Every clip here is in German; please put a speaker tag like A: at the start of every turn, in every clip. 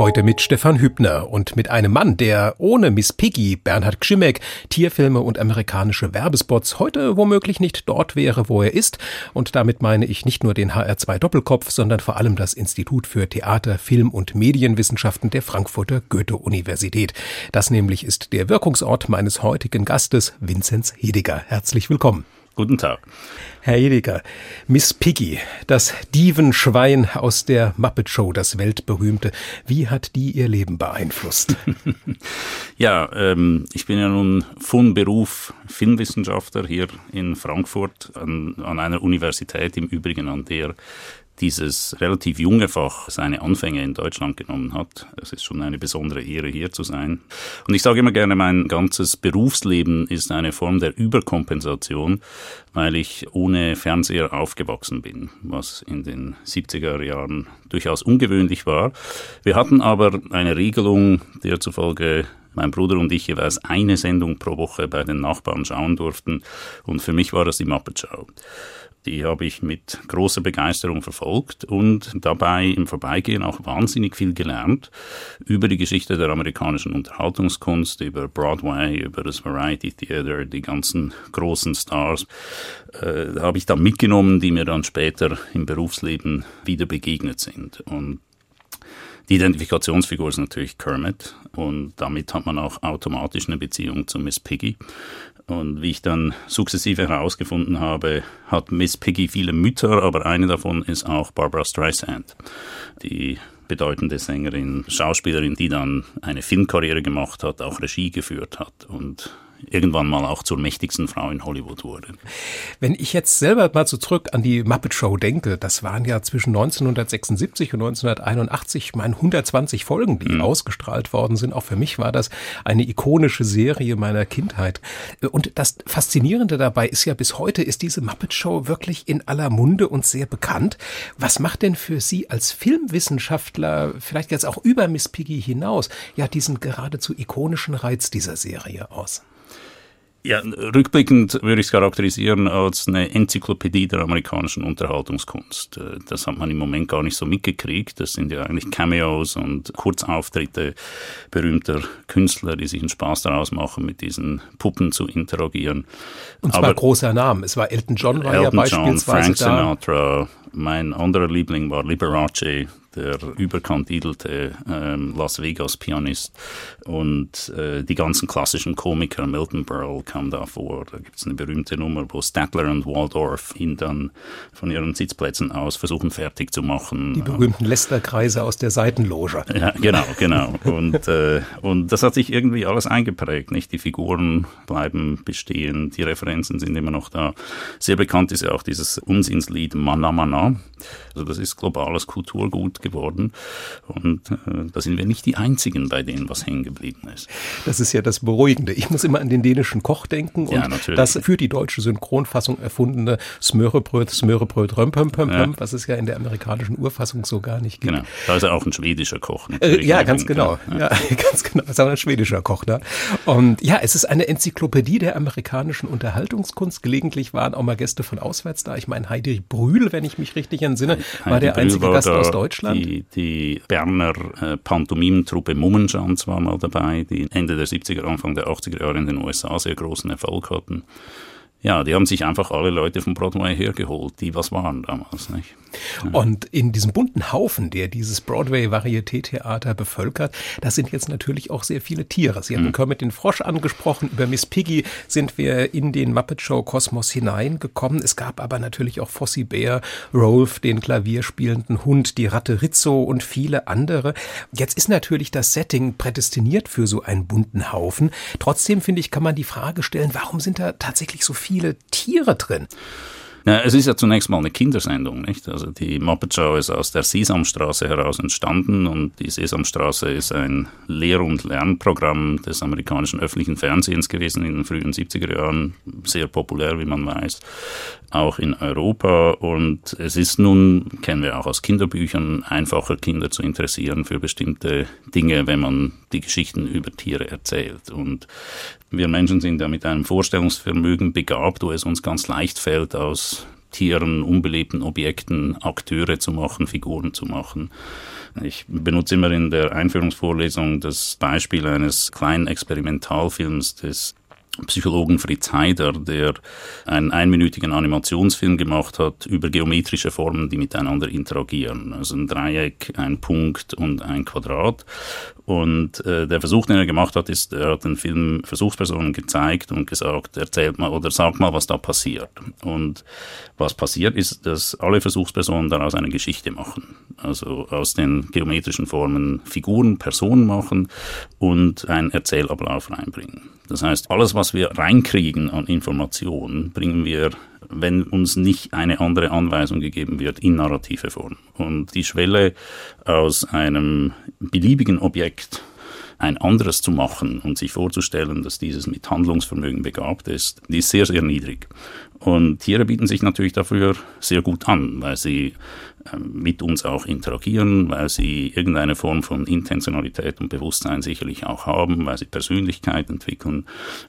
A: Heute mit Stefan Hübner und mit einem Mann, der ohne Miss Piggy, Bernhard Gschimek, Tierfilme und amerikanische Werbespots heute womöglich nicht dort wäre, wo er ist. Und damit meine ich nicht nur den HR2 Doppelkopf, sondern vor allem das Institut für Theater, Film und Medienwissenschaften der Frankfurter Goethe-Universität. Das nämlich ist der Wirkungsort meines heutigen Gastes, Vinzenz Hediger. Herzlich willkommen.
B: Guten Tag.
A: Herr Hediger, Miss Piggy, das Dievenschwein aus der Muppet Show, das weltberühmte. Wie hat die Ihr Leben beeinflusst?
B: ja, ähm, ich bin ja nun von Beruf Filmwissenschaftler hier in Frankfurt an, an einer Universität, im Übrigen an der dieses relativ junge Fach seine Anfänge in Deutschland genommen hat. Es ist schon eine besondere Ehre, hier zu sein. Und ich sage immer gerne, mein ganzes Berufsleben ist eine Form der Überkompensation, weil ich ohne Fernseher aufgewachsen bin, was in den 70er Jahren durchaus ungewöhnlich war. Wir hatten aber eine Regelung, der zufolge mein Bruder und ich jeweils eine Sendung pro Woche bei den Nachbarn schauen durften. Und für mich war das die Muppet Show. Die habe ich mit großer Begeisterung verfolgt und dabei im Vorbeigehen auch wahnsinnig viel gelernt über die Geschichte der amerikanischen Unterhaltungskunst, über Broadway, über das Variety Theater, die ganzen großen Stars. Äh, habe ich da mitgenommen, die mir dann später im Berufsleben wieder begegnet sind. Und die Identifikationsfigur ist natürlich Kermit und damit hat man auch automatisch eine Beziehung zu Miss Piggy. Und wie ich dann sukzessive herausgefunden habe, hat Miss Piggy viele Mütter, aber eine davon ist auch Barbara Streisand, die bedeutende Sängerin, Schauspielerin, die dann eine Filmkarriere gemacht hat, auch Regie geführt hat und irgendwann mal auch zur mächtigsten Frau in Hollywood wurde.
A: Wenn ich jetzt selber mal so zurück an die Muppet Show denke, das waren ja zwischen 1976 und 1981 mein 120 Folgen, die mhm. ausgestrahlt worden sind. Auch für mich war das eine ikonische Serie meiner Kindheit. Und das Faszinierende dabei ist ja, bis heute ist diese Muppet Show wirklich in aller Munde und sehr bekannt. Was macht denn für Sie als Filmwissenschaftler, vielleicht jetzt auch über Miss Piggy hinaus, ja diesen geradezu ikonischen Reiz dieser Serie aus?
B: Ja, rückblickend würde ich es charakterisieren als eine Enzyklopädie der amerikanischen Unterhaltungskunst. Äh, das hat man im Moment gar nicht so mitgekriegt. Das sind ja eigentlich Cameos und Kurzauftritte berühmter Künstler, die sich einen Spaß daraus machen, mit diesen Puppen zu interagieren.
A: Und zwar Aber großer Namen. Es war Elton John, war Elton ja beispielsweise
B: John, Frank Sinatra. Mein anderer Liebling war Liberace, der überkandidelte ähm, Las Vegas Pianist und äh, die ganzen klassischen Komiker, Milton Berle kam da vor. Da gibt es eine berühmte Nummer, wo Statler und Waldorf ihn dann von ihren Sitzplätzen aus versuchen fertig zu machen.
A: Die berühmten Lester-Kreise aus der Seitenloge.
B: Ja, genau, genau. und, äh, und das hat sich irgendwie alles eingeprägt. Nicht? Die Figuren bleiben bestehen, die Referenzen sind immer noch da. Sehr bekannt ist ja auch dieses Unsinnslied Mana Also das ist globales Kulturgut geworden. Und äh, da sind wir nicht die Einzigen, bei denen was hängen geblieben ist.
A: Das ist ja das Beruhigende. Ich muss immer an den dänischen Koch denken und ja, das für die deutsche Synchronfassung erfundene Smörebröt, Smörebröt, Römpömpömpöm, ja. was es ja in der amerikanischen Urfassung so gar nicht gibt.
B: Genau, da ist er auch ein schwedischer Koch.
A: Äh, ja, ganz genau. Ja. ja. ganz genau. Das ist auch ein schwedischer Koch da. Und ja, es ist eine Enzyklopädie der amerikanischen Unterhaltungskunst. Gelegentlich waren auch mal Gäste von auswärts da. Ich meine, Heidi Brühl, wenn ich mich richtig entsinne, war Heidi der einzige Gast aus Deutschland.
B: Deutschland? Die, die Berner äh, Pantomimentruppe Mummenschanz war mal dabei, die Ende der 70er, Anfang der 80er Jahre in den USA sehr großen Erfolg hatten. Ja, die haben sich einfach alle Leute von Broadway hergeholt, die was waren damals. Nicht?
A: Ja. Und in diesem bunten Haufen, der dieses Broadway-Varieté-Theater bevölkert, da sind jetzt natürlich auch sehr viele Tiere. Sie haben mhm. Kermit den Frosch angesprochen, über Miss Piggy sind wir in den Muppet Show Kosmos hineingekommen. Es gab aber natürlich auch Fossi Bear, Rolf, den klavierspielenden Hund, die Ratte Rizzo und viele andere. Jetzt ist natürlich das Setting prädestiniert für so einen bunten Haufen. Trotzdem finde ich, kann man die Frage stellen, warum sind da tatsächlich so viele viele Tiere drin.
B: Ja, es ist ja zunächst mal eine Kindersendung, nicht? Also die Muppet Show ist aus der Sesamstraße heraus entstanden und die Sesamstraße ist ein Lehr- und Lernprogramm des amerikanischen öffentlichen Fernsehens gewesen in den frühen 70er Jahren, sehr populär, wie man weiß, auch in Europa und es ist nun, kennen wir auch aus Kinderbüchern, einfacher Kinder zu interessieren für bestimmte Dinge, wenn man die Geschichten über Tiere erzählt und wir Menschen sind ja mit einem Vorstellungsvermögen begabt, wo es uns ganz leicht fällt, aus Tieren, unbelebten Objekten Akteure zu machen, Figuren zu machen. Ich benutze immer in der Einführungsvorlesung das Beispiel eines kleinen Experimentalfilms des Psychologen Fritz Heider, der einen einminütigen Animationsfilm gemacht hat über geometrische Formen, die miteinander interagieren. Also ein Dreieck, ein Punkt und ein Quadrat. Und äh, der Versuch, den er gemacht hat, ist, er hat den Film Versuchspersonen gezeigt und gesagt, erzählt mal oder sagt mal, was da passiert. Und was passiert ist, dass alle Versuchspersonen daraus eine Geschichte machen. Also aus den geometrischen Formen Figuren, Personen machen und einen Erzählablauf reinbringen. Das heißt, alles, was wir reinkriegen an Informationen, bringen wir, wenn uns nicht eine andere Anweisung gegeben wird, in narrative Form. Und die Schwelle aus einem beliebigen Objekt ein anderes zu machen und sich vorzustellen, dass dieses mit Handlungsvermögen begabt ist, die ist sehr, sehr niedrig. Und Tiere bieten sich natürlich dafür sehr gut an, weil sie mit uns auch interagieren, weil sie irgendeine Form von Intentionalität und Bewusstsein sicherlich auch haben, weil sie Persönlichkeit entwickeln.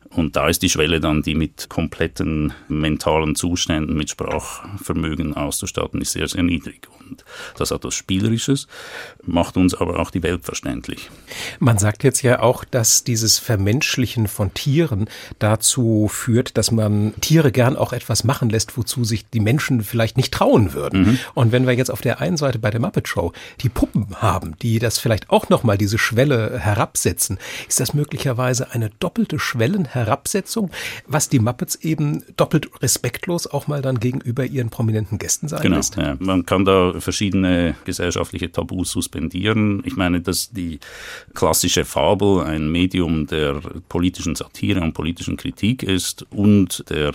B: Und da ist die Schwelle dann, die mit kompletten mentalen Zuständen, mit Sprachvermögen auszustatten, ist sehr, sehr niedrig. Und das hat was Spielerisches, macht uns aber auch die Welt verständlich.
A: Man sagt jetzt ja auch, dass dieses Vermenschlichen von Tieren dazu führt, dass man Tiere gern auch etwas machen lässt, wozu sich die Menschen vielleicht nicht trauen würden. Mhm. Und wenn wir jetzt auf der einen Seite bei der Muppet Show die Puppen haben, die das vielleicht auch nochmal diese Schwelle herabsetzen, ist das möglicherweise eine doppelte Schwellenherabsetzung, was die Muppets eben doppelt respektlos auch mal dann gegenüber ihren prominenten Gästen sein
B: genau,
A: lässt?
B: Ja. Man kann da verschiedene gesellschaftliche Tabus suspendieren. Ich meine, dass die klassische Fabel ein Medium der politischen Satire und politischen Kritik ist und der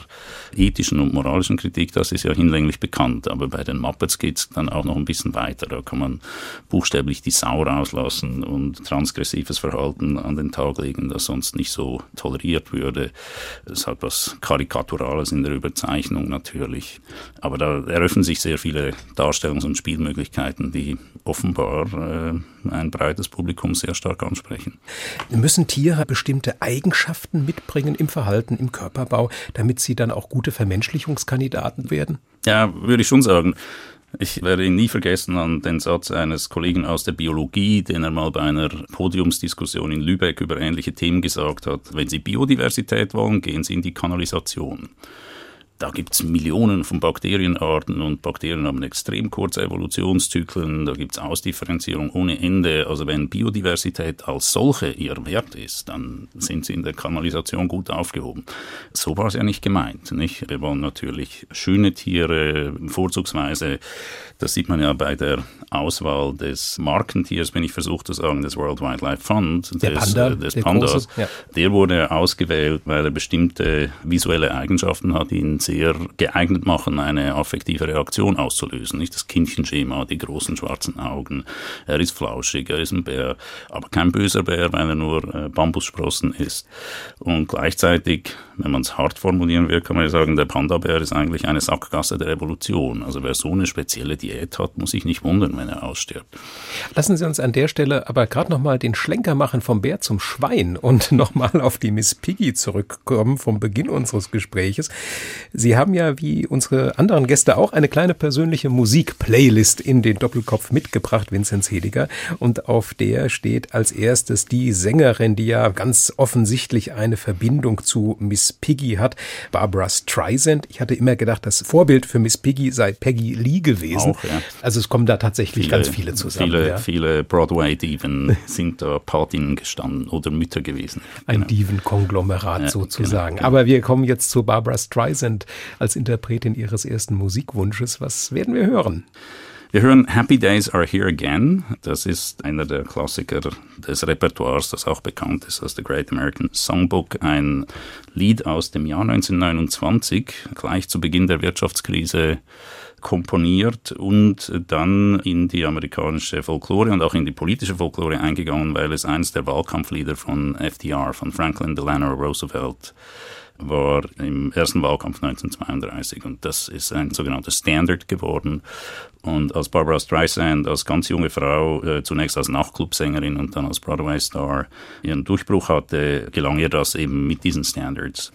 B: ethischen und moralischen Kritik, das ist ja hinlänglich bekannt. Aber bei den Muppets geht es dann auch noch ein bisschen weiter. Da kann man buchstäblich die Sau rauslassen und transgressives Verhalten an den Tag legen, das sonst nicht so toleriert würde. Es hat was Karikaturales in der Überzeichnung natürlich. Aber da eröffnen sich sehr viele Darstellungs- und Spielmöglichkeiten, die offenbar äh, ein breites Publikum sehr stark ansprechen.
A: Müssen Tiere bestimmte Eigenschaften mitbringen im Verhalten, im Körperbau, damit sie dann auch gute Vermenschlichungskandidaten werden?
B: Ja, würde ich schon sagen. Ich werde ihn nie vergessen an den Satz eines Kollegen aus der Biologie, den er mal bei einer Podiumsdiskussion in Lübeck über ähnliche Themen gesagt hat. Wenn Sie Biodiversität wollen, gehen Sie in die Kanalisation. Da gibt es Millionen von Bakterienarten und Bakterien haben extrem kurze Evolutionszyklen, da gibt es Ausdifferenzierung ohne Ende. Also wenn Biodiversität als solche ihr Wert ist, dann sind sie in der Kanalisation gut aufgehoben. So war es ja nicht gemeint. Nicht? Wir wollen natürlich schöne Tiere, vorzugsweise, das sieht man ja bei der Auswahl des Markentiers, wenn ich versuche zu sagen, des World Wildlife Fund,
A: der
B: des,
A: Panda,
B: äh, des
A: der
B: Pandas.
A: große, ja.
B: Der wurde ausgewählt, weil er bestimmte visuelle Eigenschaften hat, die ihn sehr geeignet machen, eine affektive Reaktion auszulösen. Nicht das Kindchenschema, die großen schwarzen Augen. Er ist flauschig, er ist ein Bär, aber kein böser Bär, weil er nur äh, Bambussprossen isst. Und gleichzeitig, wenn man es hart formulieren will, kann man ja sagen, der Panda-Bär ist eigentlich eine Sackgasse der Evolution. Also wer so eine spezielle Diät hat, muss sich nicht wundern, wenn er ausstirbt.
A: Lassen Sie uns an der Stelle aber gerade nochmal den Schlenker machen vom Bär zum Schwein und nochmal auf die Miss Piggy zurückkommen vom Beginn unseres Gespräches. Sie haben ja, wie unsere anderen Gäste auch, eine kleine persönliche Musik-Playlist in den Doppelkopf mitgebracht, Vinzenz Hediger. Und auf der steht als erstes die Sängerin, die ja ganz offensichtlich eine Verbindung zu Miss Piggy hat, Barbara Streisand. Ich hatte immer gedacht, das Vorbild für Miss Piggy sei Peggy Lee gewesen.
B: Auch, ja.
A: Also es kommen da tatsächlich viele, ganz viele zusammen.
B: Viele,
A: ja.
B: viele Broadway-Diven sind da Patinnen gestanden oder Mütter gewesen.
A: Ein
B: Genau.
A: Diven-Konglomerat
B: Ja,
A: sozusagen.
B: genau, genau.
A: Aber wir kommen jetzt zu Barbara Streisand als Interpretin ihres ersten Musikwunsches. Was werden wir hören?
C: Wir hören Happy Days Are Here Again. Das ist einer der Klassiker des Repertoires, das auch bekannt ist als The Great American Songbook. Ein Lied aus dem Jahr 1929, gleich zu Beginn der Wirtschaftskrise komponiert und dann in die amerikanische Folklore und auch in die politische Folklore eingegangen, weil es eines der Wahlkampflieder von FDR, von Franklin Delano Roosevelt, war im ersten Wahlkampf 1932 und das ist ein sogenannter Standard geworden. Und als Barbara Streisand, als ganz junge Frau, äh, zunächst als Nachtclubsängerin und dann als Broadway-Star ihren Durchbruch hatte, gelang ihr das eben mit diesen Standards.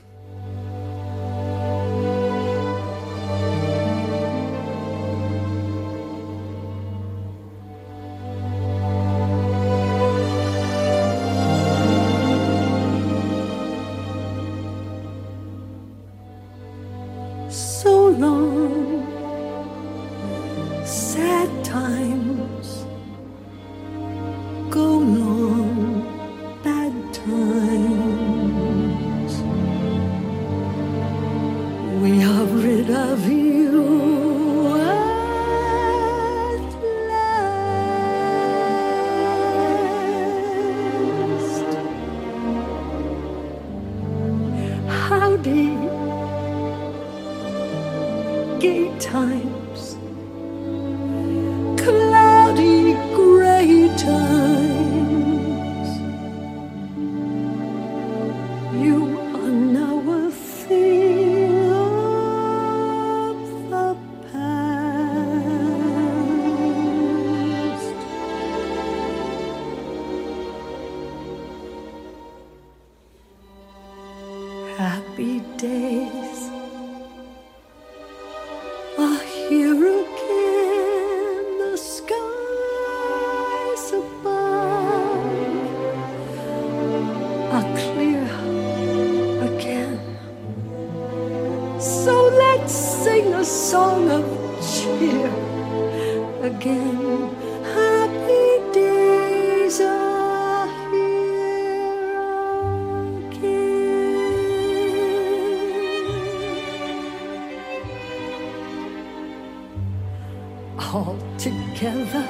C: all together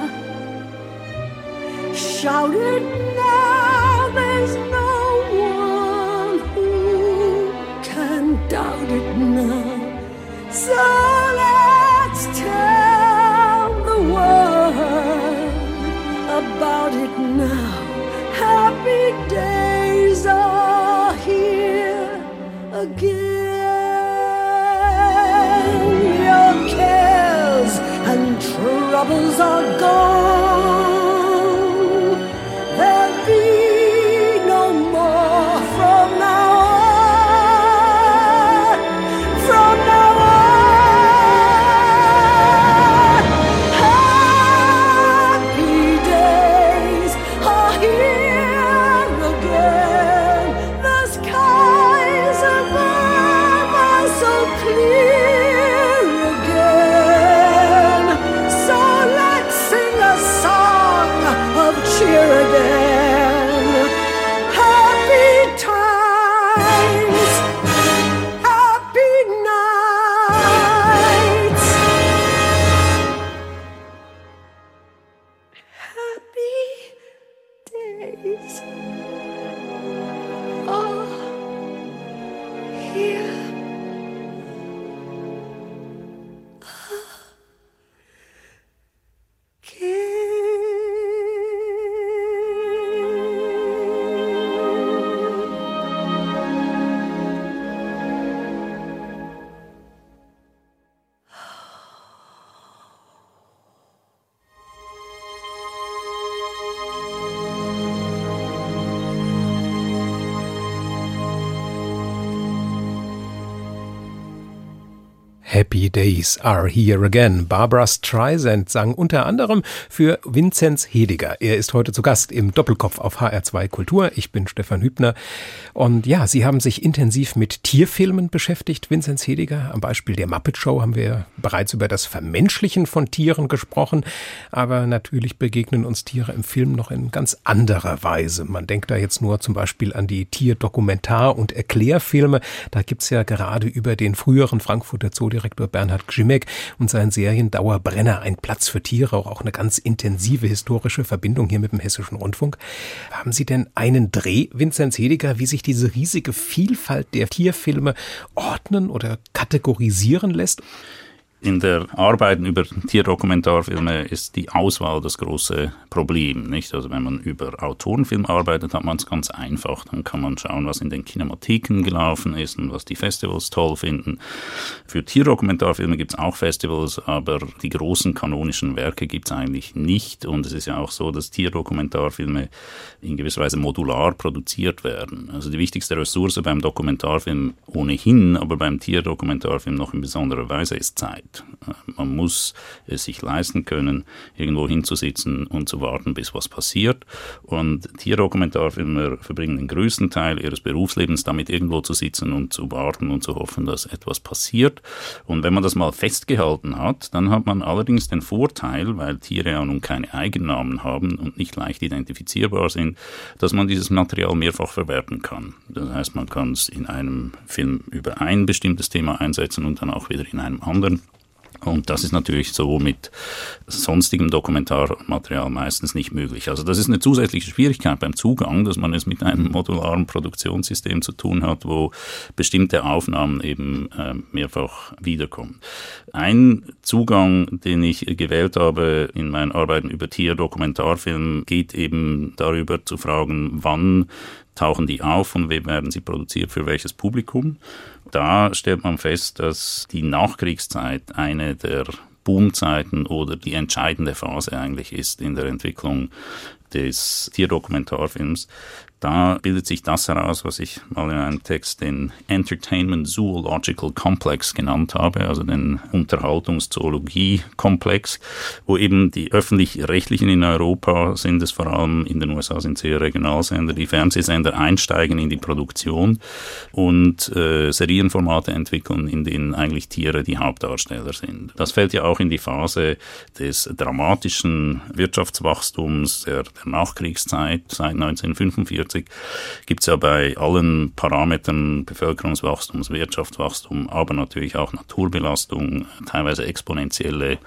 C: shouted now there's no one who can doubt it now. So troubles are gone.
A: Happy Days Are Here Again. Barbara Streisand sang unter anderem für Vinzenz Hediger. Er ist heute zu Gast im Doppelkopf auf HR2 Kultur. Ich bin Stefan Hübner. Und ja, Sie haben sich intensiv mit Tierfilmen beschäftigt, Vinzenz Hediger. Am Beispiel der Muppet Show haben wir bereits über das Vermenschlichen von Tieren gesprochen. Aber natürlich begegnen uns Tiere im Film noch in ganz anderer Weise. Man denkt da jetzt nur zum Beispiel an die Tierdokumentar- und Erklärfilme. Da gibt's ja gerade über den früheren Frankfurter Zoo Filmdirektor Bernhard Gzimek und sein Seriendauer Brenner, ein Platz für Tiere, auch eine ganz intensive historische Verbindung hier mit dem Hessischen Rundfunk. Haben Sie denn einen Dreh, Vinzenz Hediger, wie sich diese riesige Vielfalt der Tierfilme ordnen oder kategorisieren lässt?
B: In der Arbeit über Tierdokumentarfilme ist die Auswahl das große Problem. Nicht? Also wenn man über Autorenfilm arbeitet, hat man es ganz einfach. Dann kann man schauen, was in den Kinematheken gelaufen ist und was die Festivals toll finden. Für Tierdokumentarfilme gibt es auch Festivals, aber die großen kanonischen Werke gibt es eigentlich nicht. Und es ist ja auch so, dass Tierdokumentarfilme in gewisser Weise modular produziert werden. Also die wichtigste Ressource beim Dokumentarfilm ohnehin, aber beim Tierdokumentarfilm noch in besonderer Weise ist Zeit. Man muss es sich leisten können, irgendwo hinzusitzen und zu warten, bis was passiert. Und Tierdokumentarfilmer verbringen den größten Teil ihres Berufslebens damit, irgendwo zu sitzen und zu warten und zu hoffen, dass etwas passiert. Und wenn man das mal festgehalten hat, dann hat man allerdings den Vorteil, weil Tiere ja nun keine Eigennamen haben und nicht leicht identifizierbar sind, dass man dieses Material mehrfach verwerten kann. Das heißt, man kann es in einem Film über ein bestimmtes Thema einsetzen und dann auch wieder in einem anderen. Und das ist natürlich so mit sonstigem Dokumentarmaterial meistens nicht möglich. Also das ist eine zusätzliche Schwierigkeit beim Zugang, dass man es mit einem modularen Produktionssystem zu tun hat, wo bestimmte Aufnahmen eben äh, mehrfach wiederkommen. Ein Zugang, den ich gewählt habe in meinen Arbeiten über Tierdokumentarfilm, geht eben darüber zu fragen, wann tauchen die auf und wie werden sie produziert, für welches Publikum. Da stellt man fest, dass die Nachkriegszeit eine der Boomzeiten oder die entscheidende Phase eigentlich ist in der Entwicklung des Tierdokumentarfilms. Da bildet sich das heraus, was ich mal in einem Text den Entertainment Zoological Complex genannt habe, also den Unterhaltungszoologie-Komplex, wo eben die öffentlich-rechtlichen in Europa sind es vor allem, in den USA sind es eher Regionalsender, die Fernsehsender einsteigen in die Produktion und äh, Serienformate entwickeln, in denen eigentlich Tiere die Hauptdarsteller sind. Das fällt ja auch in die Phase des dramatischen Wirtschaftswachstums der, der Nachkriegszeit seit 1945 1990 gibt es ja bei allen Parametern Bevölkerungswachstum, Wirtschaftswachstum, aber natürlich auch Naturbelastung, teilweise exponentielle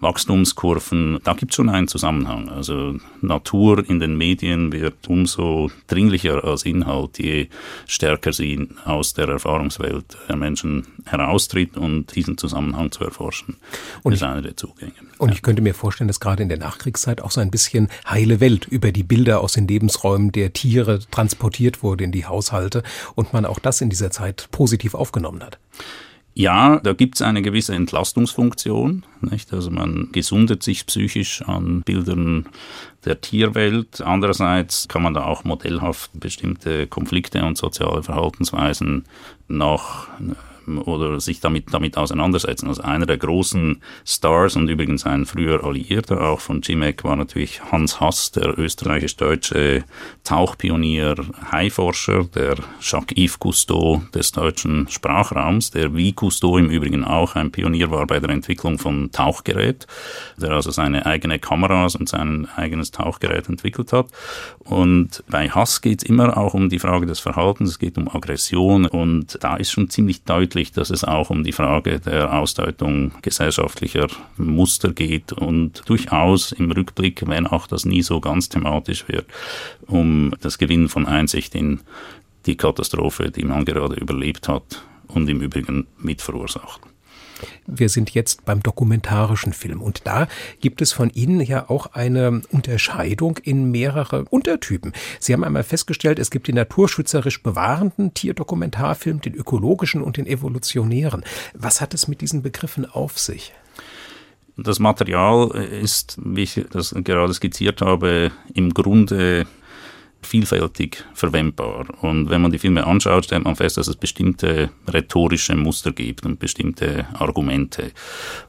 B: Wachstumskurven, da gibt es schon einen Zusammenhang. Also Natur in den Medien wird umso dringlicher als Inhalt, je stärker sie aus der Erfahrungswelt der Menschen heraustritt und diesen Zusammenhang zu erforschen, und ist einer der Zugänge.
A: Und ja. ich könnte mir vorstellen, dass gerade in der Nachkriegszeit auch so ein bisschen heile Welt über die Bilder aus den Lebensräumen der Tiere transportiert wurde in die Haushalte und man auch das in dieser Zeit positiv aufgenommen hat.
B: Ja, da gibt es eine gewisse Entlastungsfunktion. Nicht? Also man gesundet sich psychisch an Bildern der Tierwelt. Andererseits kann man da auch modellhaft bestimmte Konflikte und soziale Verhaltensweisen nach oder sich damit, damit auseinandersetzen. Also einer der großen Stars und übrigens ein früher Alliierter auch von Cimek war natürlich Hans Hass, der österreichisch-deutsche Tauchpionier, Haiforscher, der Jacques-Yves Cousteau des deutschen Sprachraums, der wie Cousteau im Übrigen auch ein Pionier war bei der Entwicklung von Tauchgerät, der also seine eigene Kameras und sein eigenes Tauchgerät entwickelt hat. Und bei Hass geht es immer auch um die Frage des Verhaltens, es geht um Aggression und da ist schon ziemlich deutlich deutlich, dass es auch um die Frage der Ausdeutung gesellschaftlicher Muster geht und durchaus im Rückblick, wenn auch das nie so ganz thematisch wird, um das Gewinnen von Einsicht in die Katastrophe, die man gerade überlebt hat und im Übrigen mit verursacht.
A: Wir sind jetzt beim dokumentarischen Film und da gibt es von Ihnen ja auch eine Unterscheidung in mehrere Untertypen. Sie haben einmal festgestellt, es gibt den naturschützerisch bewahrenden Tierdokumentarfilm, den ökologischen und den evolutionären. Was hat es mit diesen Begriffen auf sich?
B: Das Material ist, wie ich das gerade skizziert habe, im Grunde vielfältig verwendbar. Und wenn man die Filme anschaut, stellt man fest, dass es bestimmte rhetorische Muster gibt und bestimmte Argumente.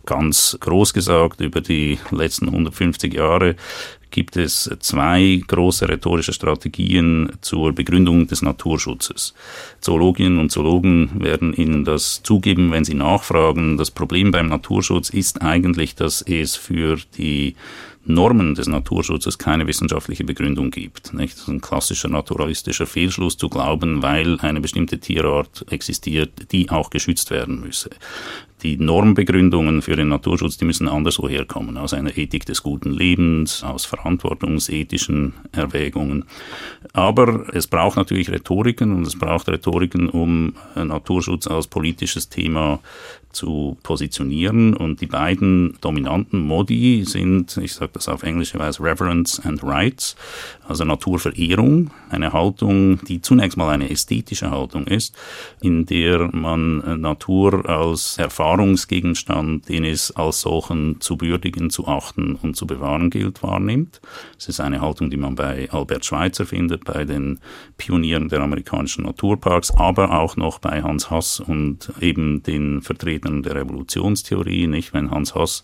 B: Ganz groß gesagt, über die letzten 150 Jahre gibt es zwei große rhetorische Strategien zur Begründung des Naturschutzes. Zoologinnen und Zoologen werden Ihnen das zugeben, wenn Sie nachfragen. Das Problem beim Naturschutz ist eigentlich, dass es für die Normen des Naturschutzes keine wissenschaftliche Begründung gibt. Nicht? Das ist ein klassischer naturalistischer Fehlschluss zu glauben, weil eine bestimmte Tierart existiert, die auch geschützt werden müsse. die Normbegründungen für den Naturschutz, die müssen anderswo herkommen, aus einer Ethik des guten Lebens, aus verantwortungsethischen Erwägungen. Aber es braucht natürlich Rhetoriken und es braucht Rhetoriken, um Naturschutz als politisches Thema zu positionieren. Und die beiden dominanten Modi sind, ich sage das auf englische Weise, Reverence and Rights, also Naturverehrung, eine Haltung, die zunächst mal eine ästhetische Haltung ist, in der man Natur als Erfahrungsgegenstand, den es als solchen zu würdigen, zu achten und zu bewahren gilt, wahrnimmt. Es ist eine Haltung, die man bei Albert Schweitzer findet, bei den Pionieren der amerikanischen Naturparks, aber auch noch bei Hans Hass und eben den Vertretern der Evolutionstheorie, nicht? Wenn Hans Hass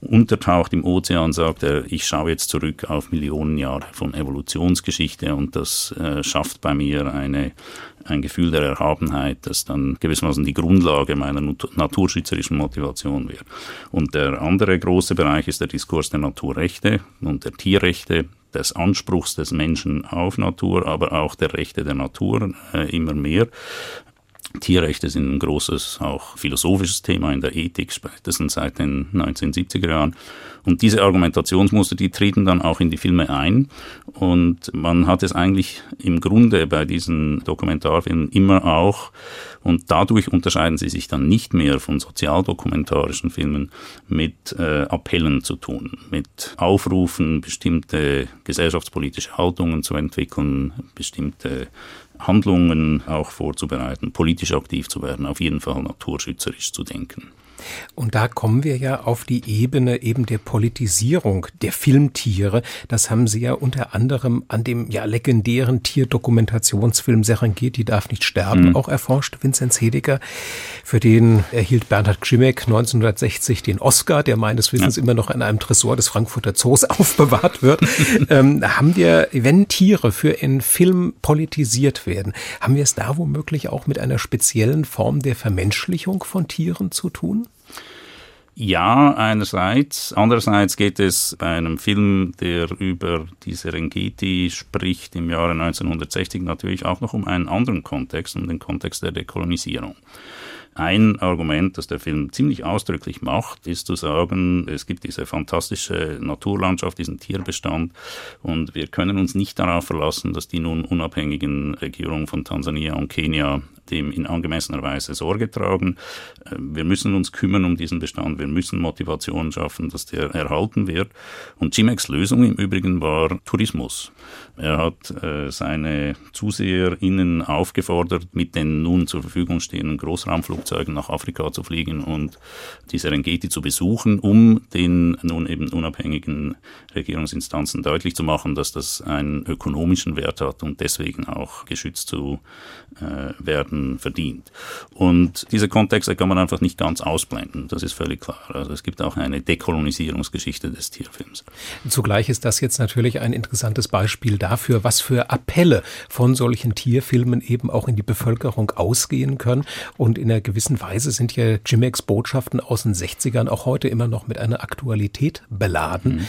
B: untertaucht im Ozean, sagt er, ich schaue jetzt zurück auf Millionen Jahre von Evolutionsgeschichte und das äh, schafft bei mir eine, ein Gefühl der Erhabenheit, das dann gewissermaßen die Grundlage meiner naturschützerischen Motivation wird. Und der andere große Bereich ist der Diskurs der Naturrechte und der Tierrechte, des Anspruchs des Menschen auf Natur, aber auch der Rechte der Natur äh, immer mehr. Tierrechte sind ein großes, auch philosophisches Thema in der Ethik, spätestens seit den 1970er Jahren. Und diese Argumentationsmuster, die treten dann auch in die Filme ein. Und man hat es eigentlich im Grunde bei diesen Dokumentarfilmen immer auch, und dadurch unterscheiden sie sich dann nicht mehr von sozialdokumentarischen Filmen, mit äh, Appellen zu tun, mit Aufrufen, bestimmte gesellschaftspolitische Haltungen zu entwickeln, bestimmte Handlungen auch vorzubereiten, politisch aktiv zu werden, auf jeden Fall naturschützerisch zu denken.
A: Und da kommen wir ja auf die Ebene eben der Politisierung der Filmtiere. Das haben Sie ja unter anderem an dem ja legendären Tierdokumentationsfilm Serengeti darf nicht sterben mhm. auch erforscht. Vinzenz Hedeker, für den erhielt Bernhard Grzimek 1960 den Oscar, der meines Wissens ja. immer noch in einem Tresor des Frankfurter Zoos aufbewahrt wird. ähm, haben wir, wenn Tiere für einen Film politisiert werden, haben wir es da womöglich auch mit einer speziellen Form der Vermenschlichung von Tieren zu tun?
B: Ja, einerseits. Andererseits geht es bei einem Film, der über die Serengeti spricht, im Jahre 1960 natürlich auch noch um einen anderen Kontext, um den Kontext der Dekolonisierung. Ein Argument, das der Film ziemlich ausdrücklich macht, ist zu sagen, es gibt diese fantastische Naturlandschaft, diesen Tierbestand und wir können uns nicht darauf verlassen, dass die nun unabhängigen Regierungen von Tansania und Kenia dem in angemessener Weise Sorge tragen. Wir müssen uns kümmern um diesen Bestand. Wir müssen Motivation schaffen, dass der erhalten wird. Und Jimex Lösung im Übrigen war Tourismus. Er hat äh, seine ZuseherInnen aufgefordert, mit den nun zur Verfügung stehenden Großraumflugzeugen nach Afrika zu fliegen und die Serengeti zu besuchen, um den nun eben unabhängigen Regierungsinstanzen deutlich zu machen, dass das einen ökonomischen Wert hat und deswegen auch geschützt zu äh, werden verdient. Und diese Kontexte kann man einfach nicht ganz ausblenden, das ist völlig klar. Also es gibt auch eine Dekolonisierungsgeschichte des Tierfilms.
A: Zugleich ist das jetzt natürlich ein interessantes Beispiel dafür, was für Appelle von solchen Tierfilmen eben auch in die Bevölkerung ausgehen können. Und in einer gewissen Weise sind ja Jimex Botschaften aus den 60ern auch heute immer noch mit einer Aktualität beladen.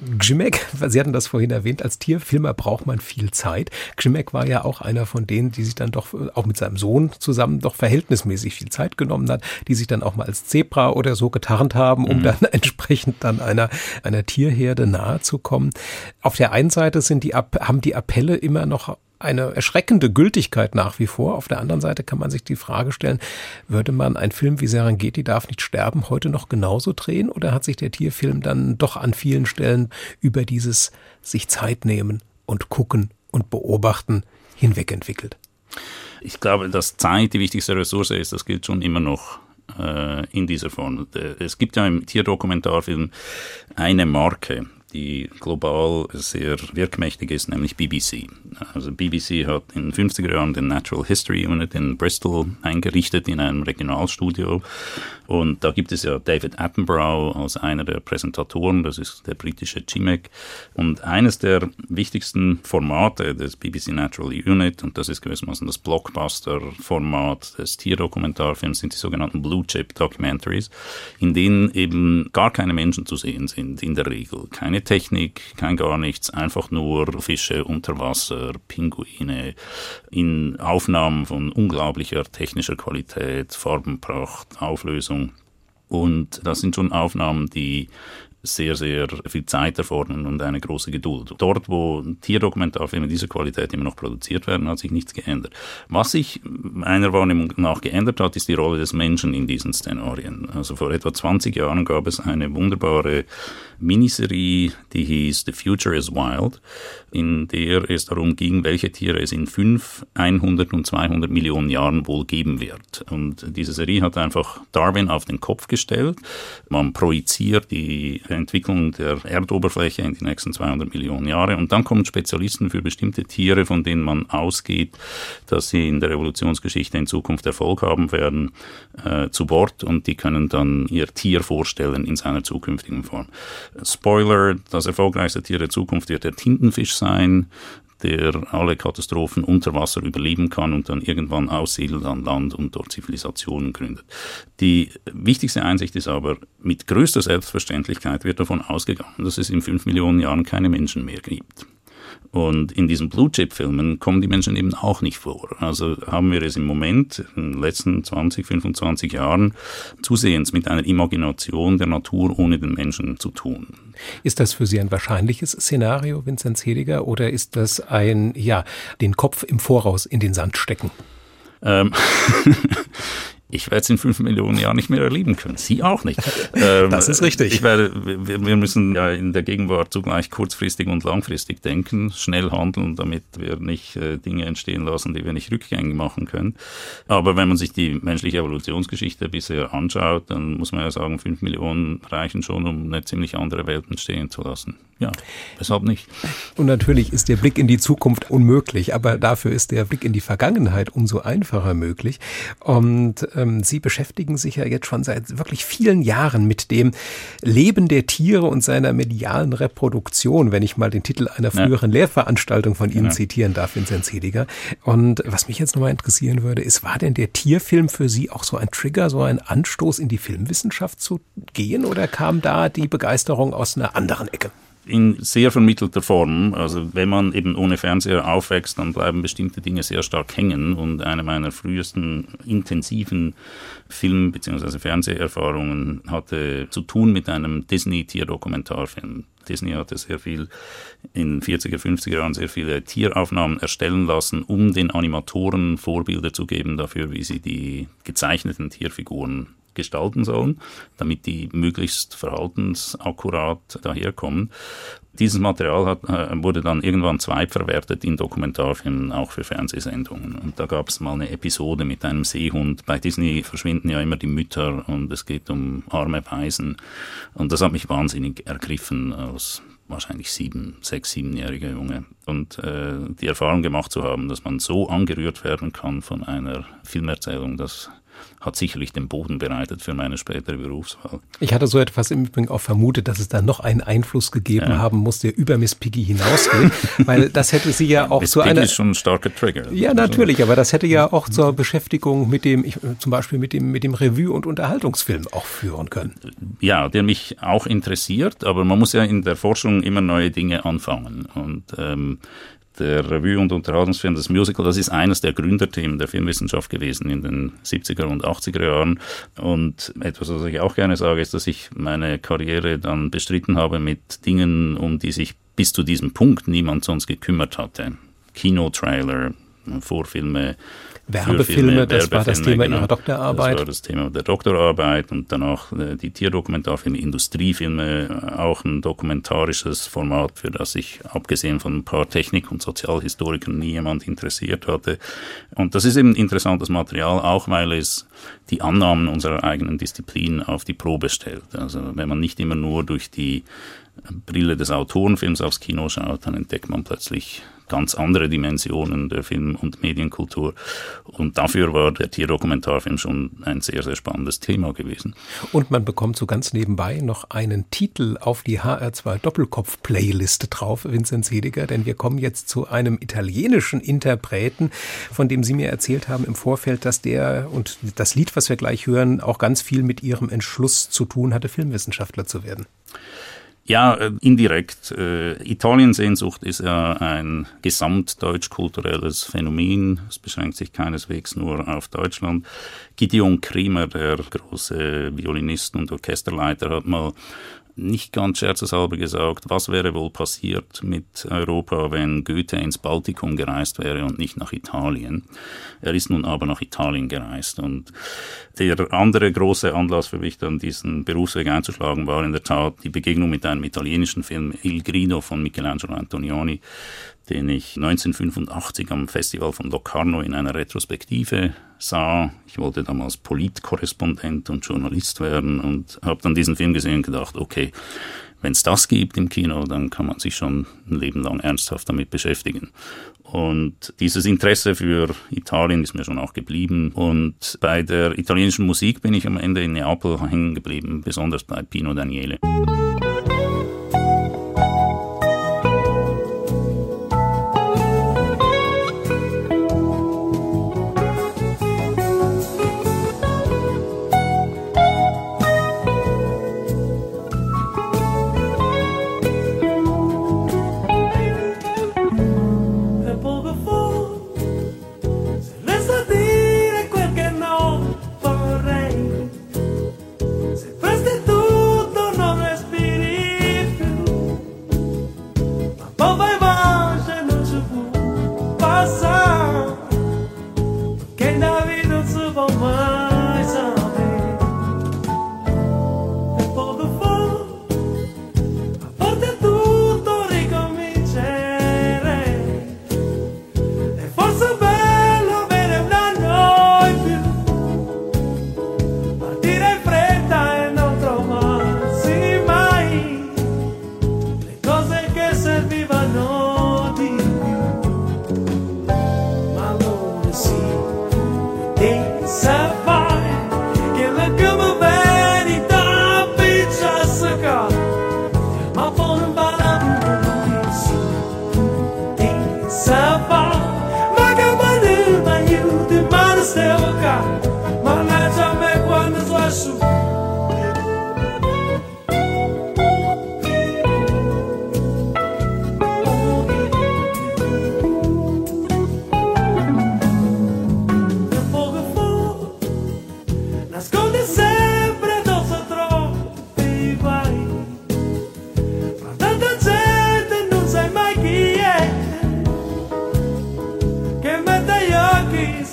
A: Mhm. Jimek, Sie hatten das vorhin erwähnt, als Tierfilmer braucht man viel Zeit. Jimek war ja auch einer von denen, die sich dann doch auch mit seinem Sohn zusammen doch verhältnismäßig viel Zeit genommen hat, die sich dann auch mal als Zebra oder so getarnt haben, um mhm. dann entsprechend dann einer, einer Tierherde nahe zu kommen. Auf der einen Seite sind die, haben die Appelle immer noch eine erschreckende Gültigkeit nach wie vor. Auf der anderen Seite kann man sich die Frage stellen, würde man einen Film wie Serengeti darf nicht sterben heute noch genauso drehen oder hat sich der Tierfilm dann doch an vielen Stellen über dieses sich Zeit nehmen und gucken und beobachten hinweg entwickelt?
B: Ich glaube, dass Zeit die wichtigste Ressource ist, das gilt schon immer noch äh, in dieser Form. Es gibt ja im Tierdokumentarfilm eine Marke, die global sehr wirkmächtig ist, nämlich BBC. Also BBC hat in den 50er Jahren den Natural History Unit in Bristol eingerichtet in einem Regionalstudio und da gibt es ja David Attenborough als einer der Präsentatoren, das ist der britische GMAC. Und eines der wichtigsten Formate des BBC Natural Unit, und das ist gewissermaßen das Blockbuster-Format des Tierdokumentarfilms, sind die sogenannten Blue Chip Documentaries, in denen eben gar keine Menschen zu sehen sind, in der Regel. Technik, kein gar nichts, einfach nur Fische unter Wasser, Pinguine, in Aufnahmen von unglaublicher technischer Qualität, Farbenpracht, Auflösung. Und das sind schon Aufnahmen, die sehr, sehr viel Zeit erfordern und eine große Geduld. Dort, wo Tierdokumentarfilme dieser Qualität immer noch produziert werden, hat sich nichts geändert. Was sich meiner Wahrnehmung nach geändert hat, ist die Rolle des Menschen in diesen Szenarien. Also vor etwa 20 Jahren gab es eine wunderbare Miniserie, die hieß The Future is Wild, in der es darum ging, welche Tiere es in 5, 100 und 200 Millionen Jahren wohl geben wird. Und diese Serie hat einfach Darwin auf den Kopf gestellt. Man projiziert die Entwicklung der Erdoberfläche in die nächsten 200 Millionen Jahre. Und dann kommen Spezialisten für bestimmte Tiere, von denen man ausgeht, dass sie in der Evolutionsgeschichte in Zukunft Erfolg haben werden, äh, zu Wort und die können dann ihr Tier vorstellen in seiner zukünftigen Form. Spoiler, das erfolgreichste Tier der Zukunft wird der Tintenfisch sein der alle Katastrophen unter Wasser überleben kann und dann irgendwann aussiedelt an Land und dort Zivilisationen gründet. Die wichtigste Einsicht ist aber, mit größter Selbstverständlichkeit wird davon ausgegangen, dass es in fünf Millionen Jahren keine Menschen mehr gibt. Und in diesen Blue Chip Filmen kommen die Menschen eben auch nicht vor. Also haben wir es im Moment, in den letzten 20, 25 Jahren, zusehends mit einer Imagination der Natur ohne den Menschen zu tun.
A: Ist das für Sie ein wahrscheinliches Szenario, Vinzenz Hediger, oder ist das ein, ja, den Kopf im Voraus in den Sand stecken?
B: Ähm ich werde es in fünf Millionen Jahren nicht mehr erleben können. Sie auch nicht. Ähm,
A: das ist richtig.
B: Ich werde, wir, wir, müssen ja in der Gegenwart zugleich kurzfristig und langfristig denken, schnell handeln, damit wir nicht äh, Dinge entstehen lassen, die wir nicht rückgängig machen können. Aber wenn man sich die menschliche Evolutionsgeschichte bisher anschaut, dann muss man ja sagen, fünf Millionen reichen schon, um eine ziemlich andere Welt entstehen zu lassen. Ja, weshalb nicht?
A: Und natürlich ist der Blick in die Zukunft unmöglich, aber dafür ist der Blick in die Vergangenheit umso einfacher möglich. Und ähm, Sie beschäftigen sich ja jetzt schon seit wirklich vielen Jahren mit dem Leben der Tiere und seiner medialen Reproduktion, wenn ich mal den Titel einer früheren ja. Lehrveranstaltung von Ihnen ja. zitieren darf, Vinzenz Hediger. Und was mich jetzt nochmal interessieren würde, ist, war denn der Tierfilm für Sie auch so ein Trigger, so ein Anstoß in die Filmwissenschaft zu gehen oder kam da die Begeisterung aus einer anderen Ecke?
B: In sehr vermittelter Form. Also wenn man eben ohne Fernseher aufwächst, dann bleiben bestimmte Dinge sehr stark hängen. Und eine meiner frühesten intensiven Film- bzw. Fernseherfahrungen hatte zu tun mit einem Disney-Tierdokumentarfilm. Disney hatte sehr viel in 40er, 50er Jahren sehr viele Tieraufnahmen erstellen lassen, um den Animatoren Vorbilder zu geben dafür, wie sie die gezeichneten Tierfiguren gestalten sollen, damit die möglichst verhaltensakkurat daherkommen. Dieses Material hat, äh, wurde dann irgendwann zweitverwertet in Dokumentarfilmen, auch für Fernsehsendungen. Und da gab es mal eine Episode mit einem Seehund. Bei Disney verschwinden ja immer die Mütter und es geht um arme Waisen. Und das hat mich wahnsinnig ergriffen als wahrscheinlich sieben, sechs, siebenjährige Junge. Und äh, die Erfahrung gemacht zu haben, dass man so angerührt werden kann von einer Filmerzählung, das hat sicherlich den Boden bereitet für meine spätere Berufswahl.
A: Ich hatte so etwas im Übrigen auch vermutet, dass es da noch einen Einfluss gegeben ja. haben muss, der über Miss Piggy hinausgeht, weil das hätte sie ja auch Miss zu Piggy einer...
B: ist schon ein starker Trigger.
A: Ja, natürlich, aber das hätte ja auch zur Beschäftigung mit dem, ich, zum Beispiel mit dem, mit dem Revue- und Unterhaltungsfilm auch führen können.
B: Ja, der mich auch interessiert, aber man muss ja in der Forschung immer neue Dinge anfangen und ähm, der Revue- und Unterhaltungsfilm, das Musical, das ist eines der Gründerthemen der Filmwissenschaft gewesen in den 70er und 80er Jahren. Und etwas, was ich auch gerne sage, ist, dass ich meine Karriere dann bestritten habe mit Dingen, um die sich bis zu diesem Punkt niemand sonst gekümmert hatte. Kinotrailer, Vorfilme,
A: Werbefilme, das war das Thema genau. Ihrer Doktorarbeit.
B: Das war das Thema der Doktorarbeit und danach äh, die Tierdokumentarfilme, Industriefilme, auch ein dokumentarisches Format, für das sich abgesehen von ein paar Technik- und Sozialhistorikern nie jemand interessiert hatte. Und das ist eben interessantes Material, auch weil es die Annahmen unserer eigenen Disziplin auf die Probe stellt. Also wenn man nicht immer nur durch die Brille des Autorenfilms aufs Kino schaut, dann entdeckt man plötzlich ganz andere Dimensionen der Film- und Medienkultur. Und dafür war der Tierdokumentarfilm schon ein sehr, sehr spannendes Thema gewesen.
A: Und man bekommt so ganz nebenbei noch einen Titel auf die HR2 Doppelkopf-Playliste drauf, Vinzenz Hediger, denn wir kommen jetzt zu einem italienischen Interpreten, von dem Sie mir erzählt haben im Vorfeld, dass der und das Lied, was wir gleich hören, auch ganz viel mit Ihrem Entschluss zu tun hatte, Filmwissenschaftler zu werden.
D: Ja, äh, indirekt. Äh, Italiensehnsucht ist ja ein gesamtdeutsch-kulturelles Phänomen. Es beschränkt sich keineswegs nur auf Deutschland. Gideon Kremer, der große Violinist und Orchesterleiter, hat mal nicht ganz scherzeshalber gesagt, was wäre wohl passiert mit Europa, wenn Goethe ins Baltikum gereist wäre und nicht nach Italien. Er ist nun aber nach Italien gereist. Und der andere große Anlass für mich, dann diesen Berufsweg einzuschlagen, war in der Tat die Begegnung mit einem italienischen Film Il Grido von Michelangelo Antonioni, den ich 1985 am Festival von Locarno in einer Retrospektive sah. Ich wollte damals Politkorrespondent und Journalist werden und habe dann diesen Film gesehen und gedacht, okay, wenn es das gibt im Kino, dann kann man sich schon ein Leben lang ernsthaft damit beschäftigen. Und dieses Interesse für Italien ist mir schon auch geblieben. Und bei der italienischen Musik bin ich am Ende in Neapel hängen geblieben, besonders bei Pino Daniele.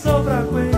A: sou fraco em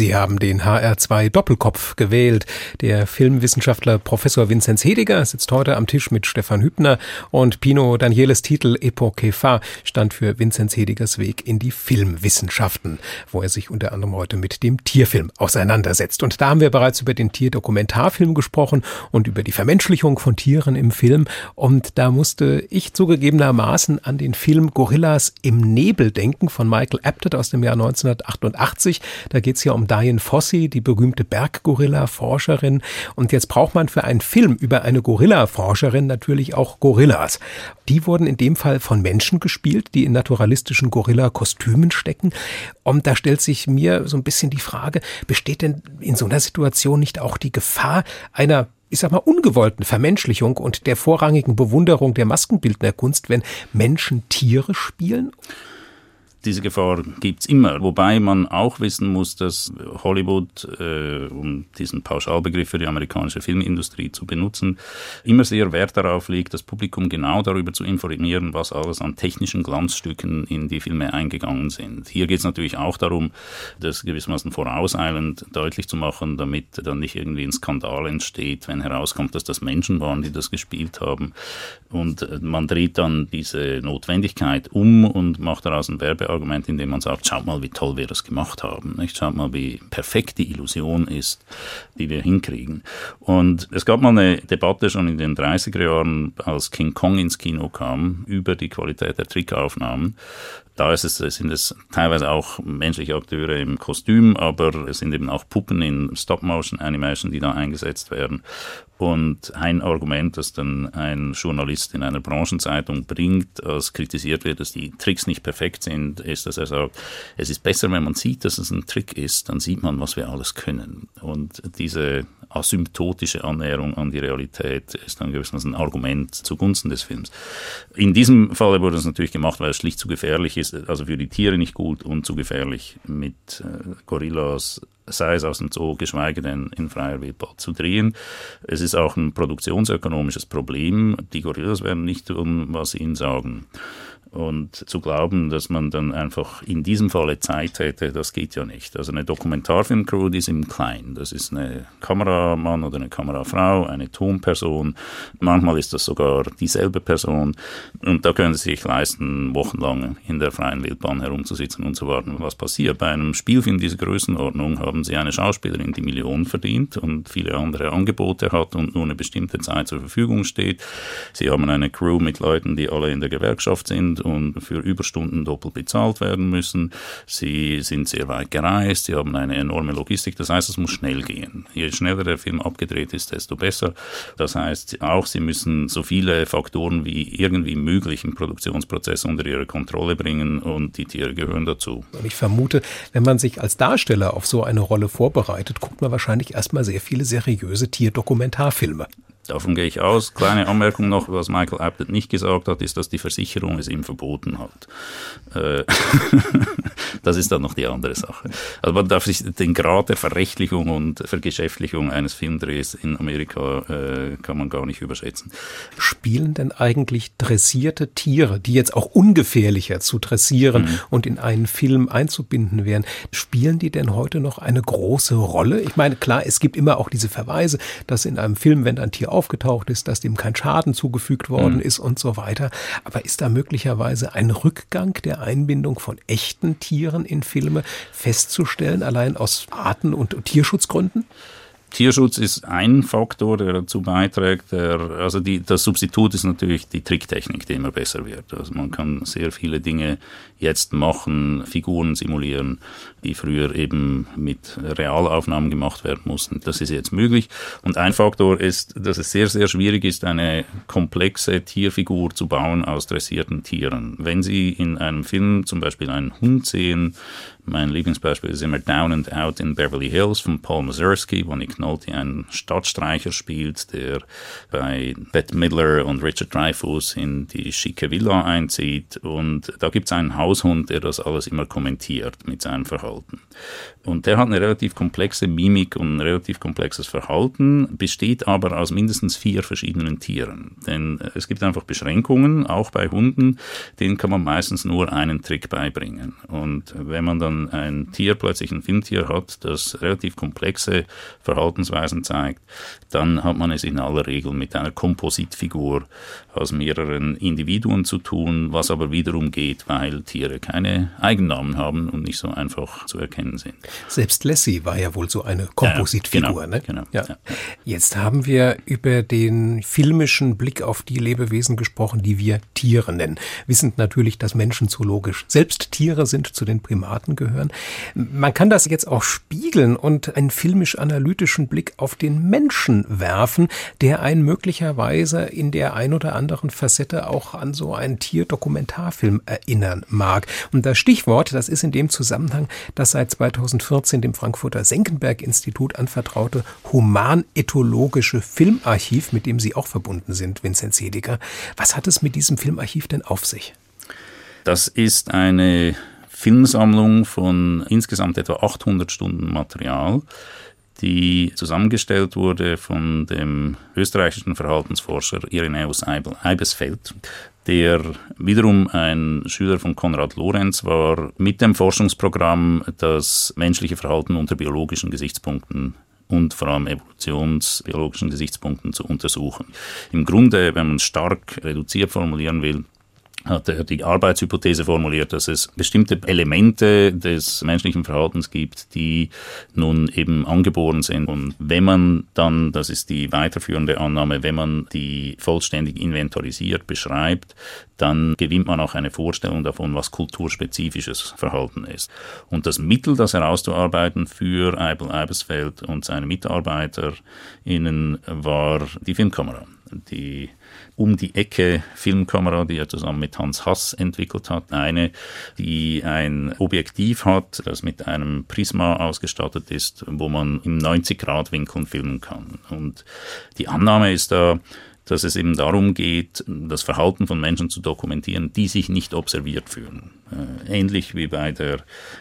A: Sie haben den HR2 Doppelkopf gewählt. Der Filmwissenschaftler Professor Vinzenz Hediger sitzt heute am Tisch mit Stefan Hübner und Pino Danieles Titel Epoque Fa stand für Vinzenz Hedigers Weg in die Filmwissenschaften, wo er sich unter anderem heute mit dem Tierfilm auseinandersetzt. Und da haben wir bereits über den Tierdokumentarfilm gesprochen und über die Vermenschlichung von Tieren im Film. Und da musste ich zugegebenermaßen an den Film Gorillas im Nebel denken von Michael Apted aus dem Jahr 1988. Da geht es ja um Diane Fossey, die berühmte Berggorilla-Forscherin. Und jetzt braucht man für einen Film über eine Gorilla-Forscherin natürlich auch Gorillas. Die wurden in dem Fall von Menschen gespielt, die in naturalistischen Gorilla-Kostümen stecken. Und da stellt sich mir so ein bisschen die Frage, besteht denn in so einer Situation nicht auch die Gefahr einer ich sag mal, ungewollten Vermenschlichung und der vorrangigen Bewunderung der Maskenbildnerkunst, wenn Menschen Tiere spielen?
B: Diese Gefahr gibt's immer, wobei man auch wissen muss, dass Hollywood, äh, um diesen Pauschalbegriff für die amerikanische Filmindustrie zu benutzen, immer sehr Wert darauf legt, das Publikum genau darüber zu informieren, was alles an technischen Glanzstücken in die Filme eingegangen sind. Hier geht es natürlich auch darum, das gewissermaßen vorauseilend deutlich zu machen, damit dann nicht irgendwie ein Skandal entsteht, wenn herauskommt, dass das Menschen waren, die das gespielt haben. Und äh, man dreht dann diese Notwendigkeit um und macht daraus ein Werbe Argument, indem man sagt, schaut mal, wie toll wir das gemacht haben. Nicht? Schaut mal, wie perfekt die Illusion ist, die wir hinkriegen. Und es gab mal eine Debatte schon in den 30er Jahren, als King Kong ins Kino kam, über die Qualität der Trickaufnahmen. Da es, sind es teilweise auch menschliche Akteure im Kostüm, aber es sind eben auch Puppen in Stop-Motion-Animation, die da eingesetzt werden. Und ein Argument, das dann ein Journalist in einer Branchenzeitung bringt, als kritisiert wird, dass die Tricks nicht perfekt sind, ist, dass er sagt, es ist besser, wenn man sieht, dass es ein Trick ist, dann sieht man, was wir alles können. Und diese asymptotische Annäherung an die Realität ist dann gewissermaßen ein Argument zugunsten des Films. In diesem Fall wurde es natürlich gemacht, weil es schlicht zu gefährlich ist, also für die Tiere nicht gut und zu gefährlich mit äh, Gorillas sei es aus dem Zoo, geschweige denn in freier Wildbahn zu drehen. Es ist auch ein produktionsökonomisches Problem. Die Gorillas werden nicht tun, was sie ihnen sagen. Und zu glauben, dass man dann einfach in diesem Falle Zeit hätte, das geht ja nicht. Also eine Dokumentarfilmcrew, die ist im Kleinen. Das ist eine Kameramann oder eine Kamerafrau, eine Tonperson. Manchmal ist das sogar dieselbe Person. Und da können sie sich leisten, wochenlang in der freien Wildbahn herumzusitzen und zu warten, was passiert. Bei einem Spielfilm dieser Größenordnung haben sie eine Schauspielerin, die Millionen verdient und viele andere Angebote hat und nur eine bestimmte Zeit zur Verfügung steht. Sie haben eine Crew mit Leuten, die alle in der Gewerkschaft sind und für Überstunden doppelt bezahlt werden müssen. Sie sind sehr weit gereist, sie haben eine enorme Logistik. Das heißt, es muss schnell gehen. Je schneller der Film abgedreht ist, desto besser. Das heißt auch, sie müssen so viele Faktoren wie irgendwie möglich im Produktionsprozess unter ihre Kontrolle bringen und die Tiere gehören dazu.
A: Ich vermute, wenn man sich als Darsteller auf so eine Rolle vorbereitet, guckt man wahrscheinlich erstmal sehr viele seriöse Tierdokumentarfilme.
B: Davon gehe ich aus. Kleine Anmerkung noch, was Michael Apted nicht gesagt hat, ist, dass die Versicherung es ihm verboten hat. Äh, das ist dann noch die andere Sache. Also man darf sich den Grad der Verrechtlichung und Vergeschäftlichung eines Filmdrehs in Amerika äh, kann man gar nicht überschätzen.
A: Spielen denn eigentlich dressierte Tiere, die jetzt auch ungefährlicher zu dressieren mhm. und in einen Film einzubinden wären, spielen die denn heute noch eine große Rolle? Ich meine, klar, es gibt immer auch diese Verweise, dass in einem Film, wenn ein Tier aufgetaucht ist, dass dem kein Schaden zugefügt worden mhm. ist und so weiter. Aber ist da möglicherweise ein Rückgang der Einbindung von echten Tieren in Filme festzustellen, allein aus Arten- und Tierschutzgründen?
B: Tierschutz ist ein Faktor, der dazu beiträgt. Der, also die, das Substitut ist natürlich die Tricktechnik, die immer besser wird. Also man kann sehr viele Dinge jetzt machen, Figuren simulieren, die früher eben mit Realaufnahmen gemacht werden mussten. Das ist jetzt möglich. Und ein Faktor ist, dass es sehr, sehr schwierig ist, eine komplexe Tierfigur zu bauen aus dressierten Tieren. Wenn Sie in einem Film zum Beispiel einen Hund sehen, mein Lieblingsbeispiel ist immer Down and Out in Beverly Hills von Paul Mazursky, wo Nick Nolte einen Stadtstreicher spielt, der bei Bette Midler und Richard Dreyfuss in die schicke Villa einzieht. Und da gibt es einen Haushund, der das alles immer kommentiert mit seinem Verhalten. Und der hat eine relativ komplexe Mimik und ein relativ komplexes Verhalten, besteht aber aus mindestens vier verschiedenen Tieren. Denn es gibt einfach Beschränkungen, auch bei Hunden, denen kann man meistens nur einen Trick beibringen. Und wenn man dann ein Tier, plötzlich ein Filmtier hat, das relativ komplexe Verhaltensweisen zeigt, dann hat man es in aller Regel mit einer Kompositfigur aus mehreren Individuen zu tun, was aber wiederum geht, weil Tiere keine Eigennamen haben und nicht so einfach zu erkennen sind.
A: Selbst Lassie war ja wohl so eine Kompositfigur.
B: Ja,
A: genau,
B: ne? genau,
A: ja. Ja. Jetzt haben wir über den filmischen Blick auf die Lebewesen gesprochen, die wir Tiere nennen. Wissend natürlich, dass Menschen zoologisch selbst Tiere sind, zu den Primaten gehören. Man kann das jetzt auch spiegeln und einen filmisch-analytischen Blick auf den Menschen werfen, der einen möglicherweise in der ein oder anderen Facette auch an so einen Tierdokumentarfilm erinnern mag. Und das Stichwort, das ist in dem Zusammenhang das seit 2014 dem Frankfurter Senckenberg-Institut anvertraute humanethologische Filmarchiv, mit dem Sie auch verbunden sind, Vincent Sediger. Was hat es mit diesem Filmarchiv denn auf sich?
B: Das ist eine Filmsammlung von insgesamt etwa 800 Stunden Material, die zusammengestellt wurde von dem österreichischen Verhaltensforscher Irenäus Eibesfeld, der wiederum ein Schüler von Konrad Lorenz war, mit dem Forschungsprogramm das menschliche Verhalten unter biologischen Gesichtspunkten und vor allem evolutionsbiologischen Gesichtspunkten zu untersuchen. Im Grunde, wenn man es stark reduziert formulieren will, hat er die Arbeitshypothese formuliert, dass es bestimmte Elemente des menschlichen Verhaltens gibt, die nun eben angeboren sind. Und wenn man dann, das ist die weiterführende Annahme, wenn man die vollständig inventorisiert, beschreibt, dann gewinnt man auch eine Vorstellung davon, was kulturspezifisches Verhalten ist. Und das Mittel, das herauszuarbeiten für Eibel Eibesfeld und seine MitarbeiterInnen war die Filmkamera. Die um die Ecke Filmkamera, die er zusammen mit Hans Hass entwickelt hat. Eine, die ein Objektiv hat, das mit einem Prisma ausgestattet ist, wo man im 90-Grad-Winkel filmen kann. Und die Annahme ist da, dass es eben darum geht, das Verhalten von Menschen zu dokumentieren, die sich nicht observiert fühlen. Äh, ähnlich wie bei der